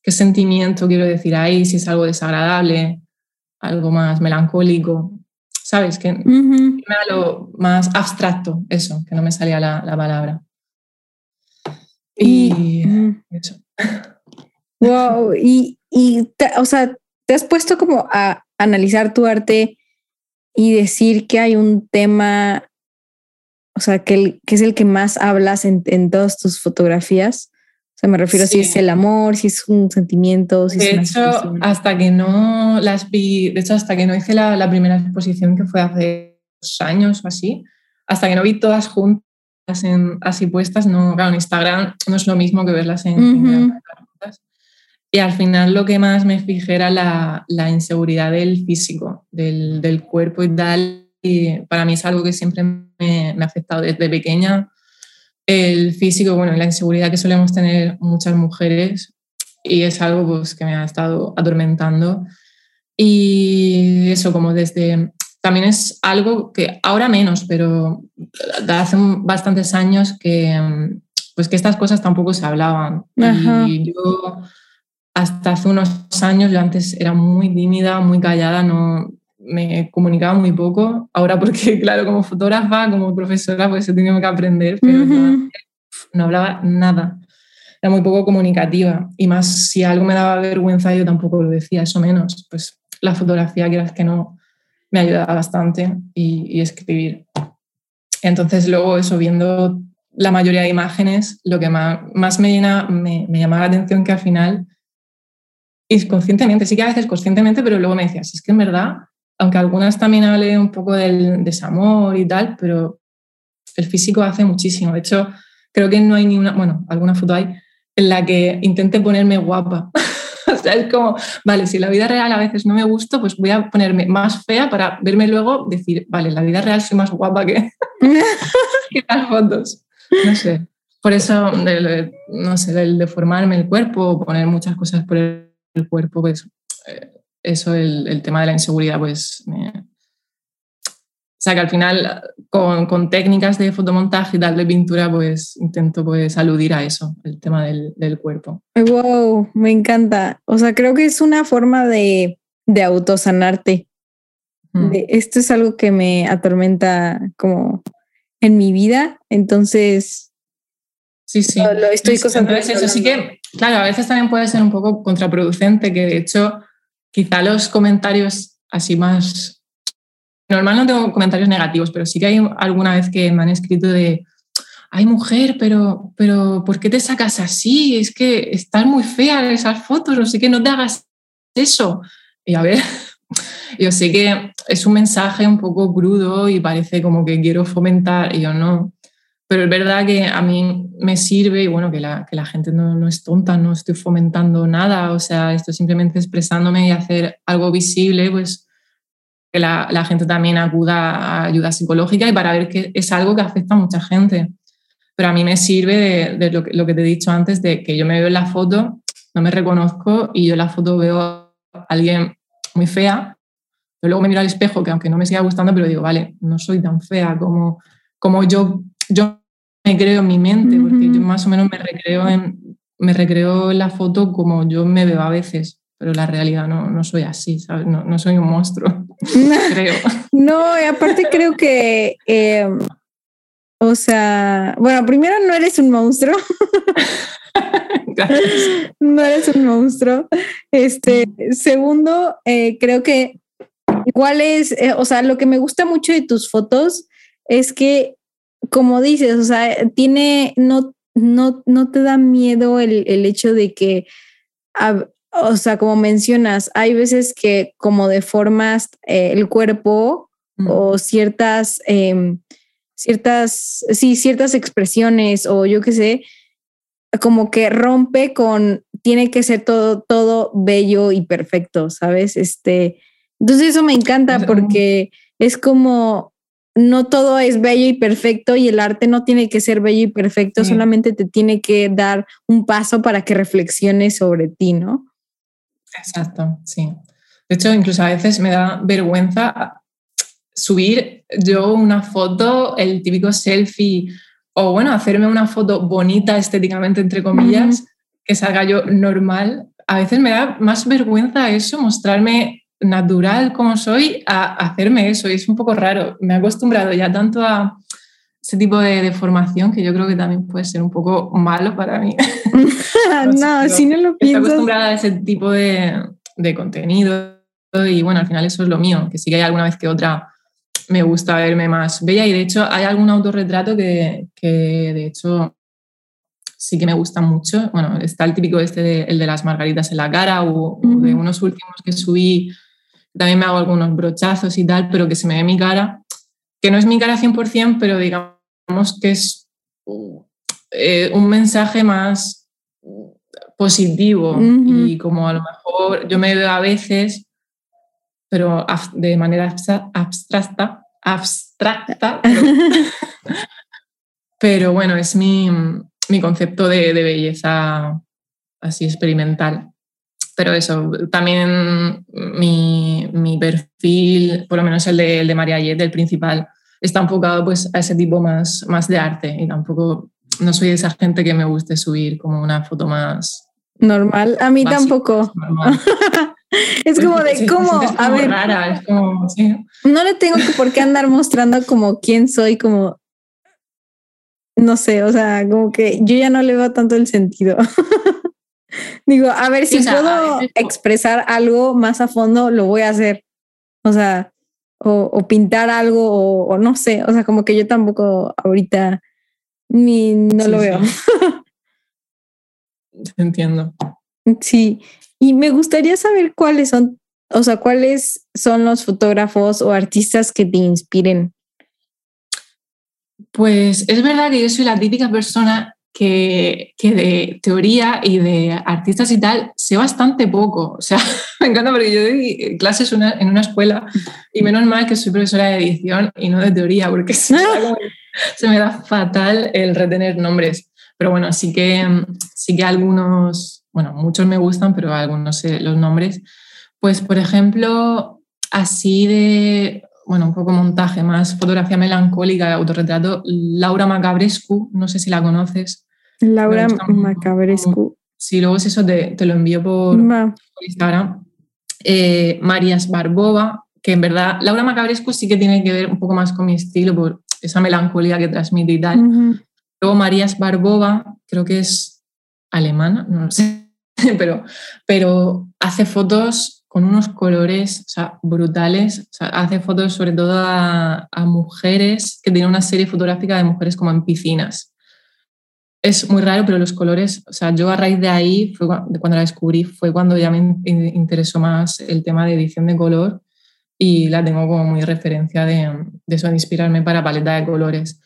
qué sentimiento quiero decir ahí, si es algo desagradable, algo más melancólico, ¿sabes? Que me da lo más abstracto, eso, que no me salía la, la palabra. Y, eso. Wow, y, o sea, te has puesto como a analizar tu arte y decir que hay un tema, o sea, que, que es el que más hablas en, en todas tus fotografías. O sea, me refiero a si es el amor, si es un sentimiento, si de es hecho, hasta que no las vi, de hecho, hasta que no hice la, la, primera exposición que fue hace dos años o así, hasta que no vi todas juntas en, así puestas, no, claro, en Instagram no es lo mismo que verlas en, uh y al final lo que más me fijé era la, la inseguridad del físico, del, del, cuerpo y tal. Y para mí es algo que siempre me, me, ha afectado desde pequeña. El físico, bueno, la inseguridad que solemos tener muchas mujeres y es algo pues, que me ha estado atormentando. Y eso como desde... También es algo que ahora menos, pero hace bastantes años que, pues que estas cosas tampoco se hablaban. Y yo hasta hace unos años, yo antes era muy tímida, muy callada, no me comunicaba muy poco. Ahora porque, claro, como fotógrafa, como profesora, pues he tenido que aprender, pero no, hablaba nada. Era muy poco comunicativa. Y más, si algo me daba vergüenza, yo tampoco lo decía, eso menos. Pues la fotografía, quieras que no, me ayudaba bastante y, y escribir. Entonces luego eso, viendo la mayoría de imágenes, lo que más, más me, llena, me, me llamaba la atención que al final y conscientemente, sí que a veces conscientemente, pero luego me decías, es que en verdad, aunque algunas también hable un poco del desamor y tal, pero el físico hace muchísimo. De hecho, creo que no hay ni una, bueno, alguna foto hay en la que intente ponerme guapa. o sea, es como, vale, si la vida real a veces no me gusta, pues voy a ponerme más fea para verme luego decir, vale, la vida real soy más guapa que, que las fotos. No sé. Por eso, no sé, el deformarme el cuerpo, poner muchas cosas por el el cuerpo, pues eh, eso, el, el, tema de la inseguridad, pues... o sea, que al final con, con, técnicas de fotomontaje y tal de pintura, pues intento pues aludir a eso, el tema del, del cuerpo. Wow, me encanta. O sea, creo que es una forma de, de autosanarte. esto es algo que me atormenta como en mi vida, entonces Sí, sí. Lo, estoy Entonces, eso sí que, claro, a veces también puede ser un poco contraproducente, que de hecho, quizá los comentarios así más. Normal no tengo comentarios negativos, pero sí que hay alguna vez que me han escrito de. Ay, mujer, pero, pero ¿por qué te sacas así? Es que estás muy fea esas fotos, no sé qué, no te hagas eso. Y a ver, yo sé que es un mensaje un poco crudo y parece como que quiero fomentar, y yo no pero es verdad que a mí me sirve y bueno, que la, que la gente no, no, es tonta, no estoy fomentando nada, o sea, estoy simplemente expresándome y hacer algo visible, pues que la, la, gente también acuda a ayuda psicológica y para ver que es algo que afecta a mucha gente. Pero a mí me sirve de, de lo, que, lo, que, te he dicho antes, de que yo me veo en la foto, no me reconozco y yo en la foto veo a alguien muy fea, pero luego me miro al espejo, que aunque no me siga gustando, pero digo, vale, no soy tan fea como, como yo yo me creo en mi mente, porque yo más o menos me recreo en, me recreo en la foto como yo me veo a veces, pero la realidad no, no soy así, ¿sabes? No, no soy un monstruo, creo. No, aparte creo que, em, o sea, bueno, primero no eres un monstruo. no eres un monstruo. Este, segundo, eh, creo que igual es, eh, o sea, lo que me gusta mucho de tus fotos es que como dices, o sea, tiene, no, no, no te da miedo el, el hecho de que, o sea, como mencionas, hay veces que como deformas eh, el cuerpo o ciertas, eh, ciertas, sí, ciertas expresiones o yo qué sé, como que rompe con, tiene que ser todo, todo bello y perfecto, ¿sabes? Este, entonces eso me encanta porque es como, no todo es bello y perfecto y el arte no tiene que ser bello y perfecto, solamente te tiene que dar un paso para que reflexiones sobre ti, ¿no? Exacto, sí. De hecho, incluso a veces me da vergüenza subir yo una foto, el típico selfie, o bueno, hacerme una foto bonita estéticamente, entre comillas, que salga yo normal. A veces me da más vergüenza eso, mostrarme natural como soy a hacerme eso. Y es un poco raro. Me he acostumbrado ya tanto a ese tipo de, formación que yo creo que también puede ser un poco malo para mí. no, si no lo piensas. Estoy acostumbrada a ese tipo de, de contenido y bueno, al final eso es lo mío, que sí que hay alguna vez que otra me gusta verme más bella y de hecho hay algún autorretrato que, que de hecho sí que me gusta mucho. Bueno, está el típico este, de, el de las margaritas en la cara o, de unos últimos que subí, también me hago algunos brochazos y tal, pero que se me ve mi cara, que no es mi cara 100%, pero digamos que es eh, un mensaje más positivo y como a lo mejor yo me veo a veces pero de manera abstracta, abstracta, pero, bueno, es mi, mi concepto de, de, belleza así experimental. Pero eso, también mi, mi perfil, por lo menos el de, el de María Yet, el principal, está enfocado pues, a ese tipo más, más de arte y tampoco, no soy esa gente que me guste subir como una foto más... Normal, a mí tampoco. Es como de cómo, a ver, no le tengo que por qué andar mostrando como quién soy, como, no sé, o sea, como que yo ya no le veo tanto el sentido. Digo, a ver, si puedo expresar algo más a fondo, lo voy a hacer. O sea, o, pintar algo, o, no sé, o sea, como que yo tampoco ahorita ni no lo veo. Entiendo. Sí, y me gustaría saber cuáles son, o sea, cuáles son los fotógrafos o artistas que te inspiren. Pues es verdad que yo soy la típica persona que, que, de teoría y de artistas y tal sé bastante poco. O sea, me encanta porque yo doy clases en una escuela y menos mal que soy profesora de edición y no de teoría, porque se me da fatal el retener nombres. Pero bueno, sí que, sí que algunos bueno, muchos me gustan, pero algunos sé los nombres. Pues, por ejemplo, así de, bueno, un poco montaje, más fotografía melancólica, autorretrato, Laura Macabrescu, no sé si la conoces. Laura Macabrescu. Sí, luego eso te, te lo envío por, Instagram. Eh, Marías Barbova, que en verdad, Laura Macabrescu sí que tiene que ver un poco más con mi estilo, por esa melancolía que transmite y tal. Luego Marías Barbova, creo que es alemana, no lo sé, pero, pero hace fotos con unos colores brutales. hace fotos sobre todo a, mujeres que tienen una serie fotográfica de mujeres como en piscinas. Es muy raro, pero los colores, o sea, yo a raíz de ahí, fue cuando la descubrí, fue cuando ya me interesó más el tema de edición de color y la tengo como muy referencia de, de eso, de inspirarme para paleta de colores.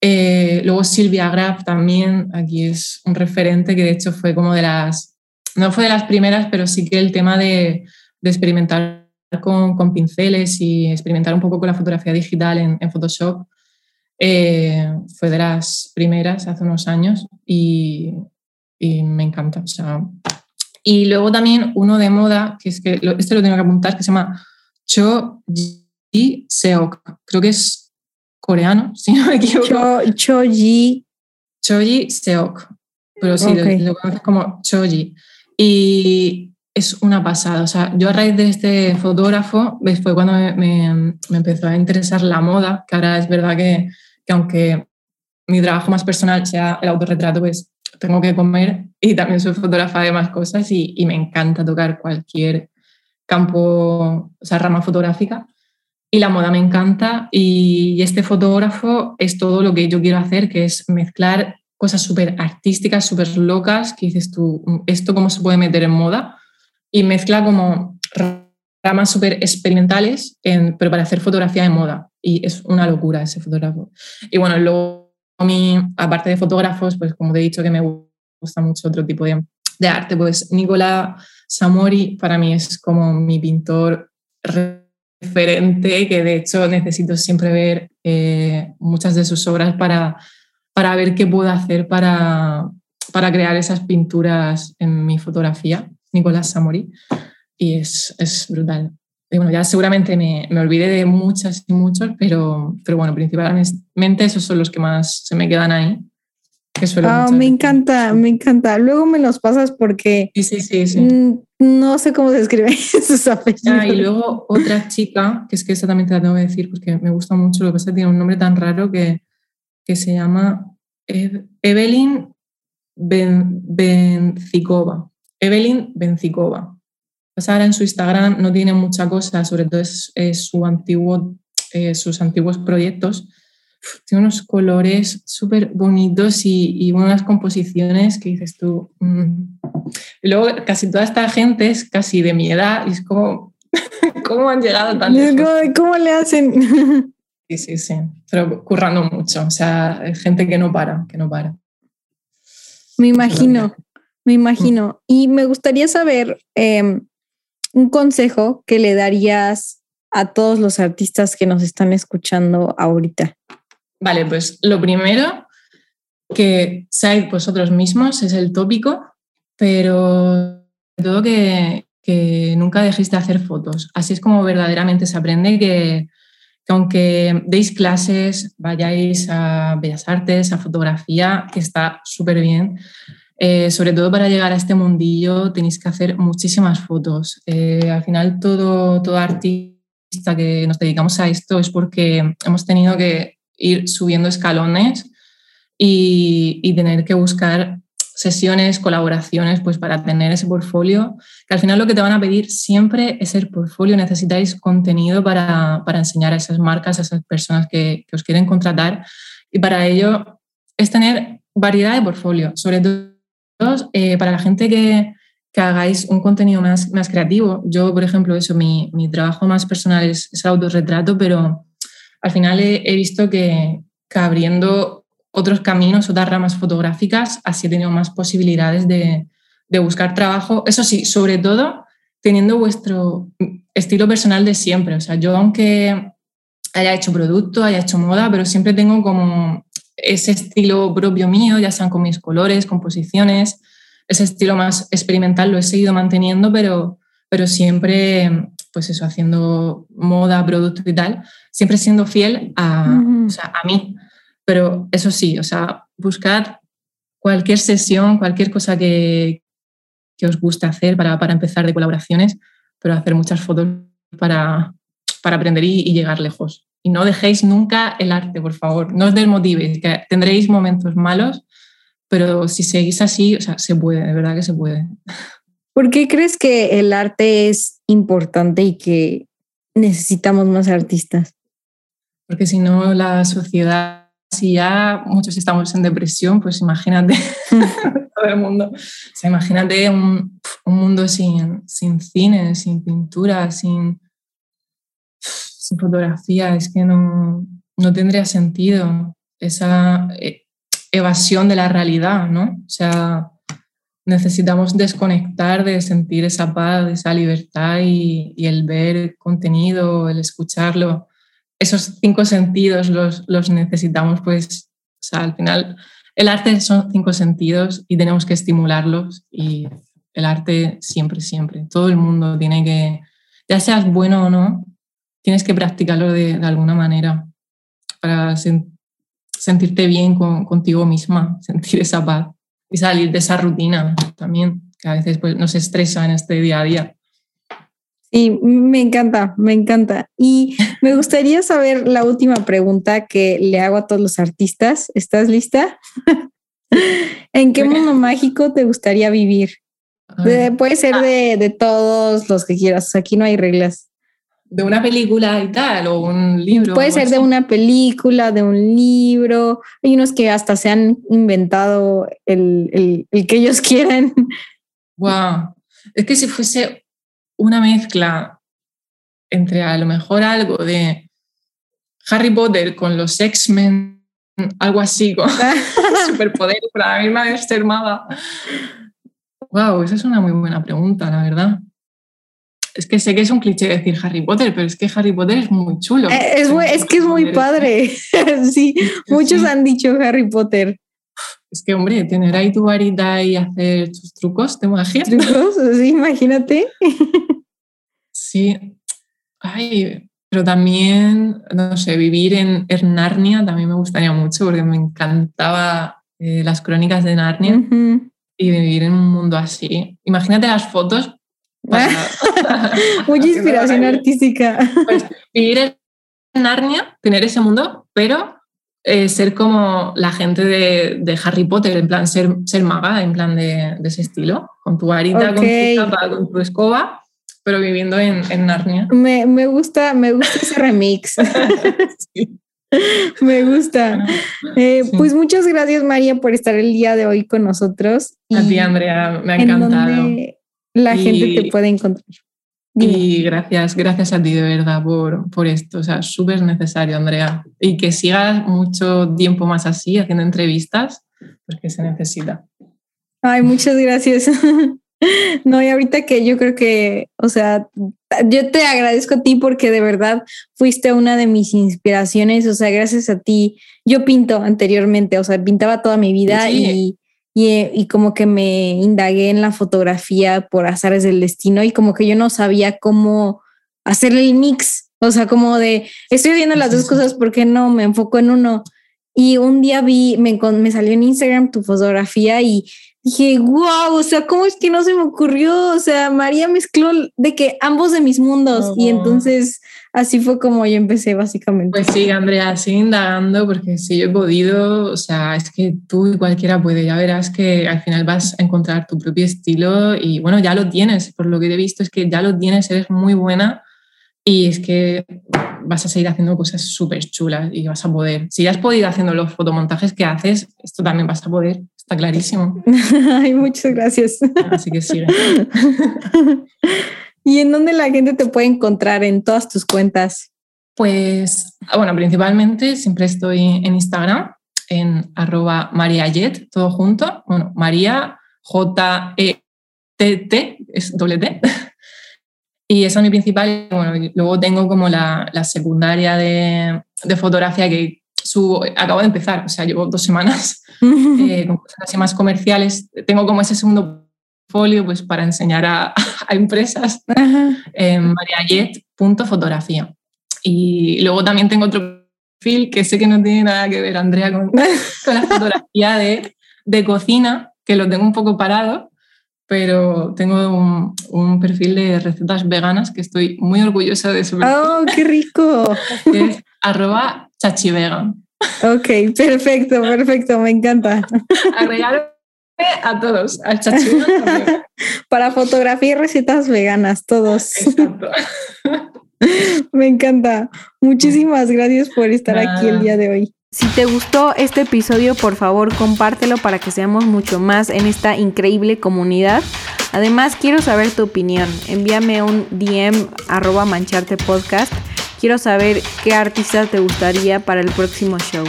Eh, luego Silvia Graf también, aquí es un referente que de hecho fue como de las no fue de las primeras, pero sí que el tema de, experimentar con, pinceles y experimentar un poco con la fotografía digital en, Photoshop eh, fue de las primeras hace unos años y, me encanta. y luego también uno de moda, que es que este lo tengo que apuntar, que se llama Cho Ji Seok. Creo que es coreano, si no me equivoco. Cho, Ji. Seok. Pero sí, lo, conoces como Choji. Y es una pasada. O sea, yo a raíz de este fotógrafo, fue cuando me, me, empezó a interesar la moda, que ahora es verdad que, que, aunque mi trabajo más personal sea el autorretrato, pues tengo que comer y también soy fotógrafa de más cosas y, y me encanta tocar cualquier campo, o sea, rama fotográfica. Y la moda me encanta y este fotógrafo es todo lo que yo quiero hacer, que es mezclar cosas súper artísticas, súper locas, que dices tú, ¿esto cómo se puede meter en moda? Y mezcla como ramas súper experimentales, pero para hacer fotografía de moda. Y es una locura ese fotógrafo. Y bueno, luego, a mí, aparte de fotógrafos, pues como te he dicho que me gusta mucho otro tipo de, de arte, pues Nicola Samori para mí es como mi pintor referente, que de hecho necesito siempre ver eh, muchas de sus obras para para ver qué puedo hacer para, para crear esas pinturas en mi fotografía, Nicolás Samori, y es, es brutal. Y bueno, ya seguramente me, me olvidé de muchas y muchos, pero, pero bueno, principalmente esos son los que más se me quedan ahí. Que oh, me encanta, me encanta. Luego me los pasas porque sí, sí, sí, no sé cómo se escriben esos apellidos. Ah, y luego otra chica, que es que esa también te la tengo que decir porque me gusta mucho, lo que pasa es que tiene un nombre tan raro que que se llama Evelyn Bencikova. Evelyn Bencikova. Pues ahora en su Instagram no tiene mucha cosa, sobre todo es, su antiguo, eh, sus antiguos proyectos. Tiene unos colores súper bonitos y, unas composiciones que dices tú. Mm. Y luego casi toda esta gente es casi de mi edad y es como, ¿cómo han llegado tan lejos? ¿Cómo le hacen? Sí, sí, sí, pero currando mucho, o sea, gente que no para, que no para. Me imagino, me imagino. Y me gustaría saber em, un consejo que le darías a todos los artistas que nos están escuchando ahorita. Vale, pues lo primero, que seáis vosotros mismos, es el tópico, pero todo que, que nunca dejéis de hacer fotos. Así es como verdaderamente se aprende que, aunque deis clases, vayáis a Bellas Artes, a fotografía, que está súper bien, eh, sobre todo para llegar a este mundillo tenéis que hacer muchísimas fotos. Eh, al final todo, todo artista que nos dedicamos a esto es porque hemos tenido que ir subiendo escalones y, y tener que buscar sesiones, colaboraciones, pues para tener ese portfolio, que al final lo que te van a pedir siempre es el portfolio, necesitáis contenido para, para enseñar a esas marcas, a esas personas que, que, os quieren contratar y para ello es tener variedad de portfolio, sobre eh, para la gente que, que, hagáis un contenido más, más creativo. Yo, por ejemplo, eso, mi, mi trabajo más personal es, es, el autorretrato, pero al final he, he visto que, que abriendo otros caminos, otras ramas fotográficas, así he tenido más posibilidades de, buscar trabajo. Eso sí, sobre todo teniendo vuestro estilo personal de siempre. O sea, yo aunque haya hecho producto, haya hecho moda, pero siempre tengo como ese estilo propio mío, ya sean con mis colores, composiciones, ese estilo más experimental lo he seguido manteniendo, pero, pero siempre, pues eso, haciendo moda, producto y tal, siempre siendo fiel a, a mí. Pero eso sí, o sea, buscar cualquier sesión, cualquier cosa que, que os guste hacer para, para, empezar de colaboraciones, pero hacer muchas fotos para, para aprender y, y, llegar lejos. Y no dejéis nunca el arte, por favor. No os desmotivéis, que tendréis momentos malos, pero si seguís así, o sea, se puede, de verdad que se puede. ¿Por qué crees que el arte es importante y que necesitamos más artistas? Porque si no, la sociedad si ya muchos estamos en depresión, pues imagínate todo el mundo. O sea, imagínate un, un mundo sin, sin, cine, sin pintura, sin, fotografía. Es que no, no tendría sentido esa eh, evasión de la realidad, ¿no? O sea, necesitamos desconectar de sentir esa paz, esa libertad y, y el ver contenido, el escucharlo esos cinco sentidos los, los necesitamos, pues, o sea, al final el arte son cinco sentidos y tenemos que estimularlos y el arte siempre, siempre. Todo el mundo tiene que, ya seas bueno o no, tienes que practicarlo de, de alguna manera para sentirte bien con, contigo misma, sentir esa paz y salir de esa rutina también, que a veces pues, nos estresa en este día a día. Sí, me encanta, me encanta. Y me gustaría saber la última pregunta que le hago a todos los artistas. ¿Estás lista? ¿En qué mundo mágico te gustaría vivir? puede ser de, de, todos los que quieras. Aquí no hay reglas. De una película y tal, o un libro. Puede ser de una película, de un libro. Hay unos que hasta se han inventado el, el, el que ellos quieran. Wow. Es que si fuese una mezcla entre a lo mejor algo de Harry Potter con los X-Men, algo así, con superpoderes para la misma vez. Wow, esa es una muy buena pregunta, la verdad. Es que sé que es un cliché decir Harry Potter, pero es que Harry Potter es muy chulo. Eh, es, es que es muy padre. sí, muchos han dicho Harry Potter. Es que, hombre, tener ahí tu varita y hacer tus trucos de magia. ¿Trucos? Sí, imagínate. sí. Ay, pero también, no sé, vivir en, Narnia también me gustaría mucho porque me encantaba eh, las crónicas de Narnia y vivir en un mundo así. Imagínate las fotos. Mucha inspiración artística. Pues, vivir en Narnia, tener ese mundo, pero eh, ser como la gente de, Harry Potter, en plan ser, ser maga, en plan de, ese estilo, con tu varita, con tu capa, con tu escoba, pero viviendo en, en Narnia. Me, me, gusta, me gusta ese remix. Me gusta. Eh, pues muchas gracias, María, por estar el día de hoy con nosotros. a ti, Andrea, me ha encantado. La gente te puede encontrar. Y gracias, gracias a ti de verdad por, por esto. O sea, súper necesario, Andrea. Y que sigas mucho tiempo más así, haciendo entrevistas, porque se necesita. Ay, muchas gracias. No, y ahorita que yo creo que, o sea, yo te agradezco a ti porque de verdad fuiste una de mis inspiraciones, o sea, gracias a ti. Yo pinto anteriormente, o sea, pintaba toda mi vida y, y, como que me indagué en la fotografía por azares del destino y como que yo no sabía cómo hacer el mix, o sea, como de, estoy viendo las dos cosas, porque no me enfoco en uno? Y un día vi, me, me salió en Instagram tu fotografía y dije, wow, o sea, ¿cómo es que no se me ocurrió? O sea, María mezcló de que ambos de mis mundos y entonces así fue como yo empecé básicamente. Pues sí, Andrea, sigue indagando porque si yo he podido, o sea, es que tú y cualquiera puede, ya verás que al final vas a encontrar tu propio estilo y bueno, ya lo tienes, por lo que he visto es que ya lo tienes, eres muy buena y es que vas a seguir haciendo cosas súper chulas y vas a poder. Si ya has podido haciendo los fotomontajes que haces, esto también vas a poder. Está clarísimo. Ay, muchas gracias. Así que sigue. ¿Y en dónde la gente te puede encontrar en todas tus cuentas? Pues, bueno, principalmente siempre estoy en Instagram, en arroba mariayet, todo junto. Bueno, María, J-E-T-T, es doble T. Y esa es mi principal. Bueno, luego tengo como la, la secundaria de, de, fotografía que subo, acabo de empezar, o sea, llevo dos semanas eh, con cosas así más comerciales. Tengo como ese segundo folio pues, para enseñar a, a empresas en mariayet.fotografía. Y luego también tengo otro perfil que sé que no tiene nada que ver, Andrea, con, con la fotografía de, de cocina, que lo tengo un poco parado, pero tengo un, perfil de recetas veganas que estoy muy orgullosa de su ¡Oh, qué rico! es arroba chachivegan. Ok, perfecto, perfecto, me encanta. Agregarme a todos, al chachivegan Para fotografía y recetas veganas, todos. Exacto. Me encanta. Muchísimas gracias por estar aquí el día de hoy. Si te gustó este episodio, por favor compártelo para que seamos mucho más en esta increíble comunidad. Además, quiero saber tu opinión. Envíame un DM arroba mancharte podcast. Quiero saber qué artista te gustaría para el próximo show.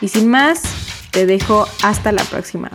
Y sin más, te dejo hasta la próxima.